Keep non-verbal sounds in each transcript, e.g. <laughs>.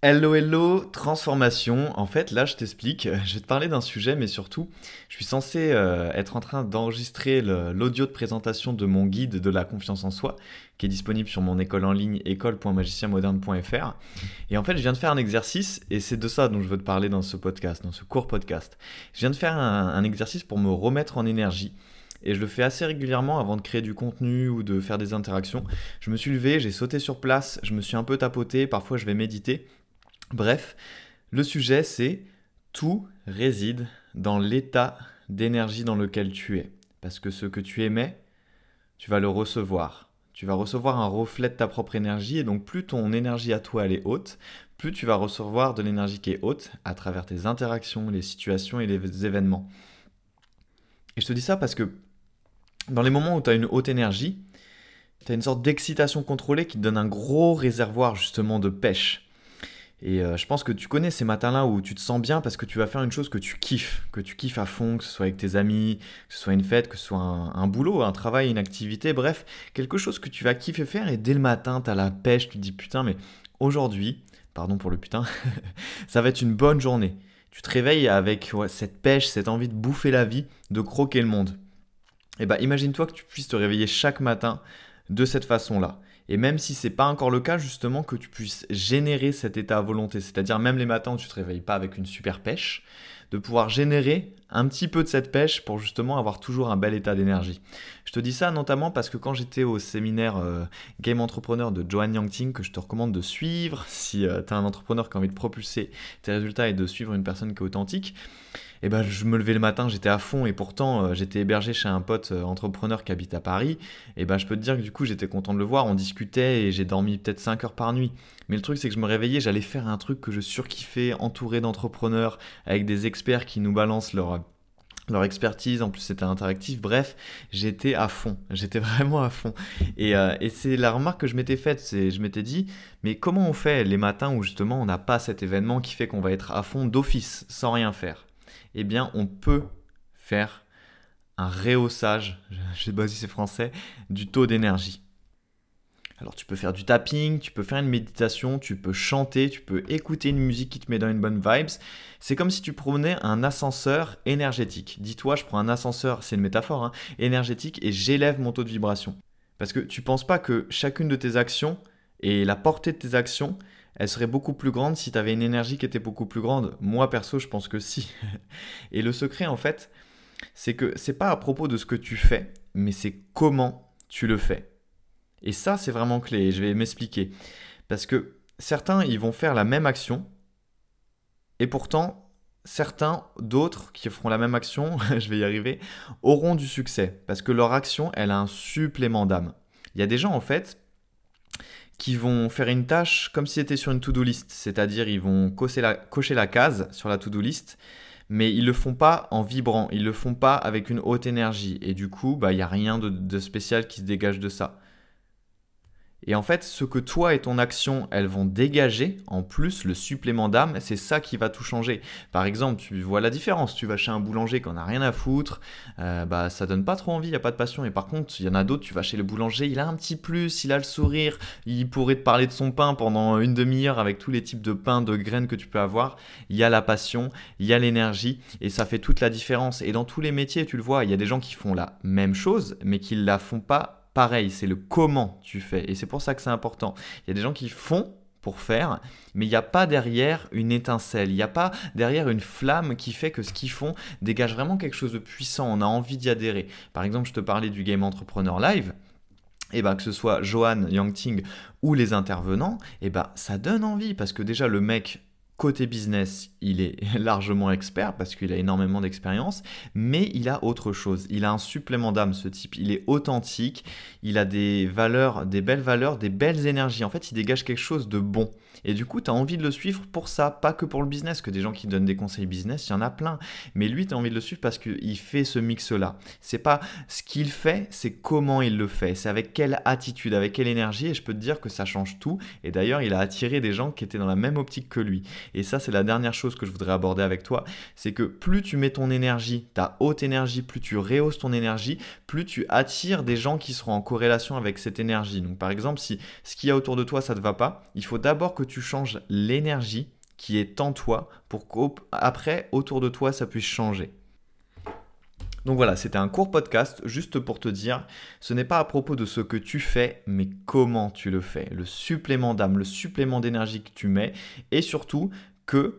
Hello hello, transformation. En fait, là, je t'explique. <laughs> Je vais te parler d'un sujet, mais surtout, je suis censé euh, être en train d'enregistrer l'audio de présentation de mon guide de la confiance en soi, qui est disponible sur mon école en ligne école.magicienmoderne.fr. Et en fait, je viens de faire un exercice, et c'est de ça dont je veux te parler dans ce podcast, dans ce court podcast. Je viens de faire un exercice pour me remettre en énergie. Et je le fais assez régulièrement avant de créer du contenu ou de faire des interactions. Je me suis levé, j'ai sauté sur place, je me suis un peu tapoté, parfois je vais méditer. Bref, le sujet c'est tout réside dans l'état d'énergie dans lequel tu es. Parce que ce que tu émets, tu vas le recevoir. Tu vas recevoir un reflet de ta propre énergie et donc plus ton énergie à toi elle est haute, plus tu vas recevoir de l'énergie qui est haute à travers tes interactions, les situations et les événements. Et je te dis ça parce que dans les moments où tu as une haute énergie, tu as une sorte d'excitation contrôlée qui te donne un gros réservoir justement de pêche. Et euh, je pense que tu connais ces matins-là où tu te sens bien parce que tu vas faire une chose que tu kiffes, que tu kiffes à fond, que ce soit avec tes amis, que ce soit une fête, que ce soit un, boulot, un travail, une activité, bref, quelque chose que tu vas kiffer faire et dès le matin, tu as la pêche, tu te dis putain, mais aujourd'hui, pardon pour le putain, <laughs> ça va être une bonne journée. Tu te réveilles avec cette pêche, cette envie de bouffer la vie, de croquer le monde. Et eh bah imagine-toi que tu puisses te réveiller chaque matin de cette façon-là. Et même si c'est pas encore le cas, justement, que tu puisses générer cet état à volonté, c'est-à-dire même les matins où tu te réveilles pas avec une super pêche, de pouvoir générer un petit peu de cette pêche pour justement avoir toujours un bel état d'énergie. Je te dis ça notamment parce que quand j'étais au séminaire euh, Game Entrepreneur de Joanne Yangting, que je te recommande de suivre si euh, tu as un entrepreneur qui a envie de propulser tes résultats et de suivre une personne qui est authentique, et eh ben, je me levais le matin, j'étais à fond et pourtant euh, j'étais hébergé chez un pote euh, entrepreneur qui habite à Paris. Et ben, je peux te dire que du coup j'étais content de le voir, on discutait et j'ai dormi peut-être 5 heures par nuit. Mais le truc c'est que je me réveillais, j'allais faire un truc que je surkiffais, entouré d'entrepreneurs, avec des experts qui nous balancent leur leur expertise, en plus c'était interactif, bref, j'étais à fond, <laughs> j'étais vraiment à fond. Et, euh, et c'est la remarque que je m'étais faite, c'est je m'étais dit, mais comment on fait les matins où justement on n'a pas cet événement qui fait qu'on va être à fond d'office, sans rien faire? Eh bien, on peut faire un rehaussage, je sais pas si c'est français, du taux d'énergie. Alors tu peux faire du tapping, tu peux faire une méditation, tu peux chanter, tu peux écouter une musique qui te met dans une bonne vibes. C'est comme si tu prenais un ascenseur énergétique. Dis-toi, je prends un ascenseur, c'est une métaphore, hein, énergétique et j'élève mon taux de vibration. Parce que tu penses pas que chacune de tes actions et la portée de tes actions, elle serait beaucoup plus grande si tu avais une énergie qui était beaucoup plus grande. Moi perso, je pense que si. <laughs> Et le secret en fait, c'est que c'est pas à propos de ce que tu fais, mais c'est comment tu le fais. Et ça, c'est vraiment clé. Je vais m'expliquer. Parce que certains, ils vont faire la même action, et pourtant, certains d'autres qui feront la même action, <laughs> je vais y arriver, auront du succès. Parce que leur action, elle a un supplément d'âme. Il y a des gens, en fait, qui vont faire une tâche comme si c'était sur une to-do list, c'est-à-dire ils vont cocher la, case sur la to-do list, mais ils le font pas en vibrant, ils le font pas avec une haute énergie, et du coup, bah, il n'y a rien de spécial qui se dégage de ça. Et en fait, ce que toi et ton action, elles vont dégager, en plus, le supplément d'âme, c'est ça qui va tout changer. Par exemple, tu vois la différence. Tu vas chez un boulanger qui en a rien à foutre, euh, bah ça donne pas trop envie, il y a pas de passion. Et par contre, il y en a d'autres, tu vas chez le boulanger, il a un petit plus, il a le sourire, il pourrait te parler de son pain pendant une demi-heure avec tous les types de pain, de graines que tu peux avoir. Il y a la passion, il y a l'énergie, et ça fait toute la différence. Et dans tous les métiers, tu le vois, il y a des gens qui font la même chose, mais qui la font pas pareil, c'est le comment tu fais. Et c'est pour ça que c'est important. Il y a des gens qui font pour faire, mais il n'y a pas derrière une étincelle, il n'y a pas derrière une flamme qui fait que ce qu'ils font dégage vraiment quelque chose de puissant, on a envie d'y adhérer. Par exemple, je te parlais du Game Entrepreneur Live, et eh ben que ce soit Johan Yangting ou les intervenants, et eh ben ça donne envie parce que déjà le mec Côté business, il est <laughs> largement expert parce qu'il a énormément d'expérience, mais il a autre chose. Il a un supplément d'âme, ce type. Il est authentique, il a des valeurs, des belles valeurs, des belles énergies. En fait, il dégage quelque chose de bon. Et du coup, tu as envie de le suivre pour ça, pas que pour le business, que des gens qui donnent des conseils business, il y en a plein. Mais lui, tu as envie de le suivre parce qu'il fait ce mix-là. C'est pas ce qu'il fait, c'est comment il le fait. C'est avec quelle attitude, avec quelle énergie. Et je peux te dire que ça change tout. Et d'ailleurs, il a attiré des gens qui étaient dans la même optique que lui. Et ça, c'est la dernière chose chose que je voudrais aborder avec toi, c'est que plus tu mets ton énergie, ta haute énergie, plus tu rehausses ton énergie, plus tu attires des gens qui seront en corrélation avec cette énergie. Donc par exemple, si ce qu'il y a autour de toi, ça ne te va pas, il faut d'abord que tu changes l'énergie qui est en toi pour qu'après, autour de toi, ça puisse changer. Donc voilà, c'était un court podcast juste pour te dire, ce n'est pas à propos de ce que tu fais, mais comment tu le fais, le supplément d'âme, le supplément d'énergie que tu mets, et surtout que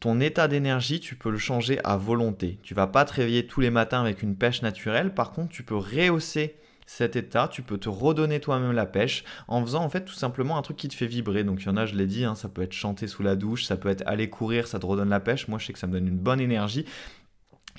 ton état d'énergie, tu peux le changer à volonté. Tu vas pas te réveiller tous les matins avec une pêche naturelle, par contre, tu peux rehausser cet état, tu peux te redonner toi-même la pêche en faisant en fait tout simplement un truc qui te fait vibrer. Donc il y en a, je l'ai dit, hein, ça peut être chanter sous la douche, ça peut être aller courir, ça te redonne la pêche. Moi je sais que ça me donne une bonne énergie.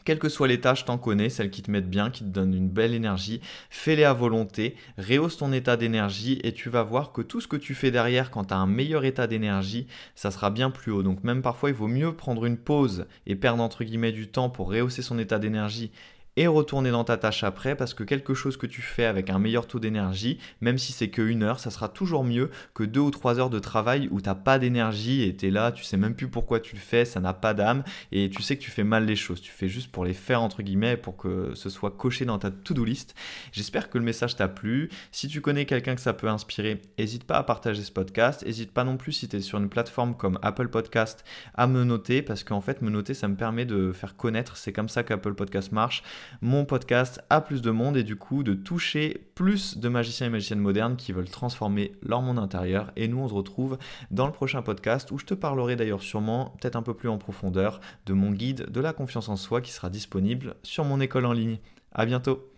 Quelles que soient les tâches, t'en connais, celles qui te mettent bien, qui te donnent une belle énergie, fais-les à volonté, rehausse ton état d'énergie et tu vas voir que tout ce que tu fais derrière quand tu as un meilleur état d'énergie, ça sera bien plus haut. Donc même parfois, il vaut mieux prendre une pause et perdre entre guillemets du temps pour rehausser son état d'énergie et retourner dans ta tâche après parce que quelque chose que tu fais avec un meilleur taux d'énergie, même si c'est que une heure, ça sera toujours mieux que deux ou trois heures de travail où tu n'as pas d'énergie et tu es là, tu sais même plus pourquoi tu le fais, ça n'a pas d'âme et tu sais que tu fais mal les choses. Tu fais juste pour les faire entre guillemets pour que ce soit coché dans ta to-do list. J'espère que le message t'a plu. Si tu connais quelqu'un que ça peut inspirer, n'hésite pas à partager ce podcast. N'hésite pas non plus si tu es sur une plateforme comme Apple Podcast à me noter parce qu'en fait me noter ça me permet de faire connaître, c'est comme ça qu'Apple Podcast marche mon podcast à plus de monde et du coup de toucher plus de magiciens et magiciennes modernes qui veulent transformer leur monde intérieur. Et nous, on se retrouve dans le prochain podcast où je te parlerai d'ailleurs sûrement, peut-être un peu plus en profondeur, de mon guide de la confiance en soi qui sera disponible sur mon école en ligne. À bientôt!